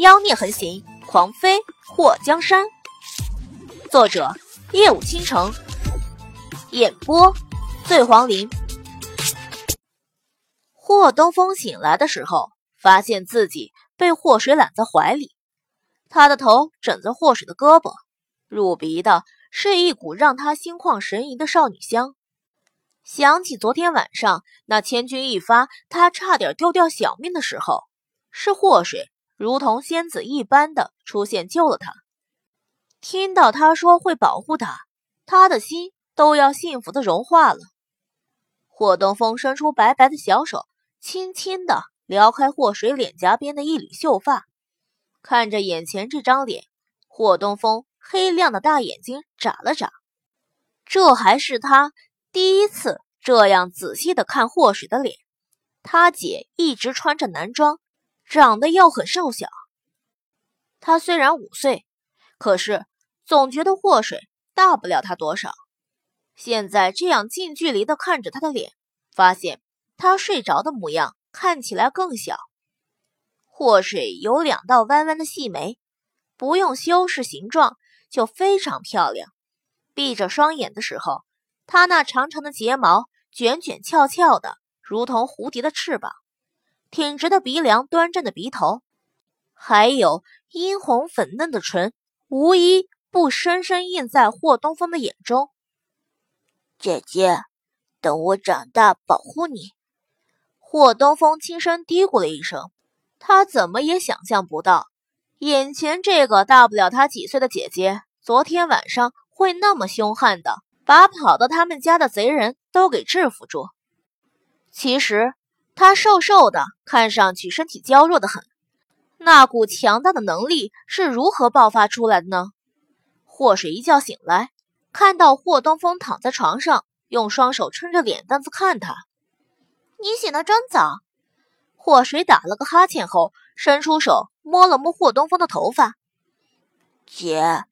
妖孽横行，狂飞祸江山。作者：夜舞倾城，演播：醉黄林。霍东风醒来的时候，发现自己被祸水揽在怀里，他的头枕在祸水的胳膊，入鼻的是一股让他心旷神怡的少女香。想起昨天晚上那千钧一发，他差点丢掉小命的时候，是祸水。如同仙子一般的出现救了他，听到他说会保护他，他的心都要幸福的融化了。霍东风伸出白白的小手，轻轻的撩开霍水脸颊边的一缕秀发，看着眼前这张脸，霍东风黑亮的大眼睛眨了眨，这还是他第一次这样仔细的看霍水的脸。他姐一直穿着男装。长得又很瘦小，他虽然五岁，可是总觉得祸水大不了他多少。现在这样近距离的看着他的脸，发现他睡着的模样看起来更小。祸水有两道弯弯的细眉，不用修饰形状就非常漂亮。闭着双眼的时候，他那长长的睫毛卷卷翘翘的，如同蝴蝶的翅膀。挺直的鼻梁，端正的鼻头，还有殷红粉嫩的唇，无一不深深印在霍东风的眼中。姐姐，等我长大保护你。霍东风轻声嘀咕了一声。他怎么也想象不到，眼前这个大不了他几岁的姐姐，昨天晚上会那么凶悍的，把跑到他们家的贼人都给制服住。其实。他瘦瘦的，看上去身体娇弱的很。那股强大的能力是如何爆发出来的呢？霍水一觉醒来，看到霍东风躺在床上，用双手撑着脸蛋子看他。你醒得真早。霍水打了个哈欠后，伸出手摸了摸霍东风的头发。姐，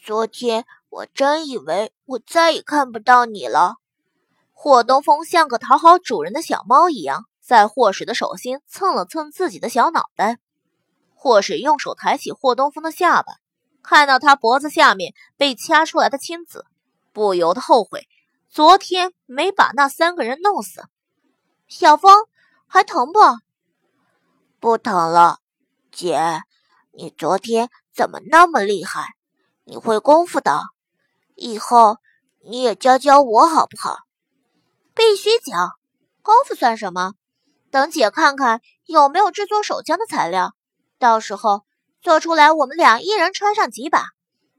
昨天我真以为我再也看不到你了。霍东风像个讨好主人的小猫一样。在霍水的手心蹭了蹭自己的小脑袋，霍水用手抬起霍东风的下巴，看到他脖子下面被掐出来的青紫，不由得后悔昨天没把那三个人弄死。小风还疼不？不疼了。姐，你昨天怎么那么厉害？你会功夫的，以后你也教教我好不好？必须教，功夫算什么？等姐看看有没有制作手枪的材料，到时候做出来，我们俩一人穿上几把。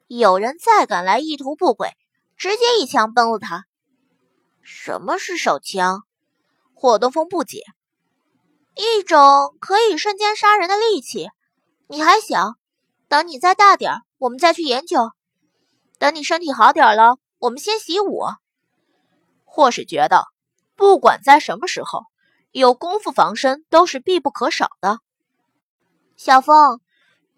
有人再敢来意图不轨，直接一枪崩了他。什么是手枪？霍东风不解。一种可以瞬间杀人的利器。你还小，等你再大点，我们再去研究。等你身体好点了，我们先习武。或是觉得，不管在什么时候。有功夫防身都是必不可少的。小风，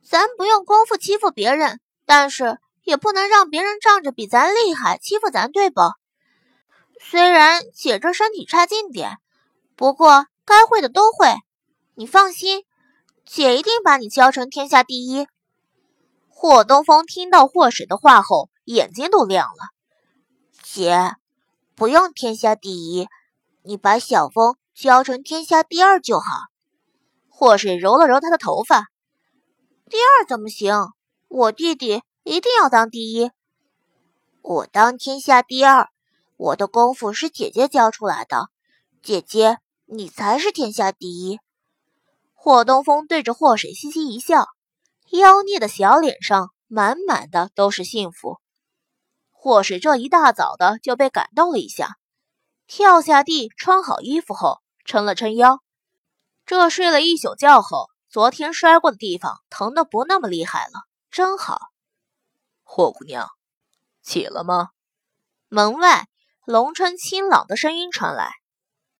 咱不用功夫欺负别人，但是也不能让别人仗着比咱厉害欺负咱，对不？虽然姐这身体差劲点，不过该会的都会。你放心，姐一定把你教成天下第一。霍东风听到霍水的话后，眼睛都亮了。姐，不用天下第一，你把小风。教成天下第二就好。祸水揉了揉他的头发，第二怎么行？我弟弟一定要当第一。我当天下第二，我的功夫是姐姐教出来的。姐姐，你才是天下第一。霍东风对着祸水嘻嘻一笑，妖孽的小脸上满满的都是幸福。祸水这一大早的就被感动了一下，跳下地，穿好衣服后。撑了撑腰，这睡了一宿觉后，昨天摔过的地方疼的不那么厉害了，真好。霍姑娘，起了吗？门外，龙春清朗的声音传来。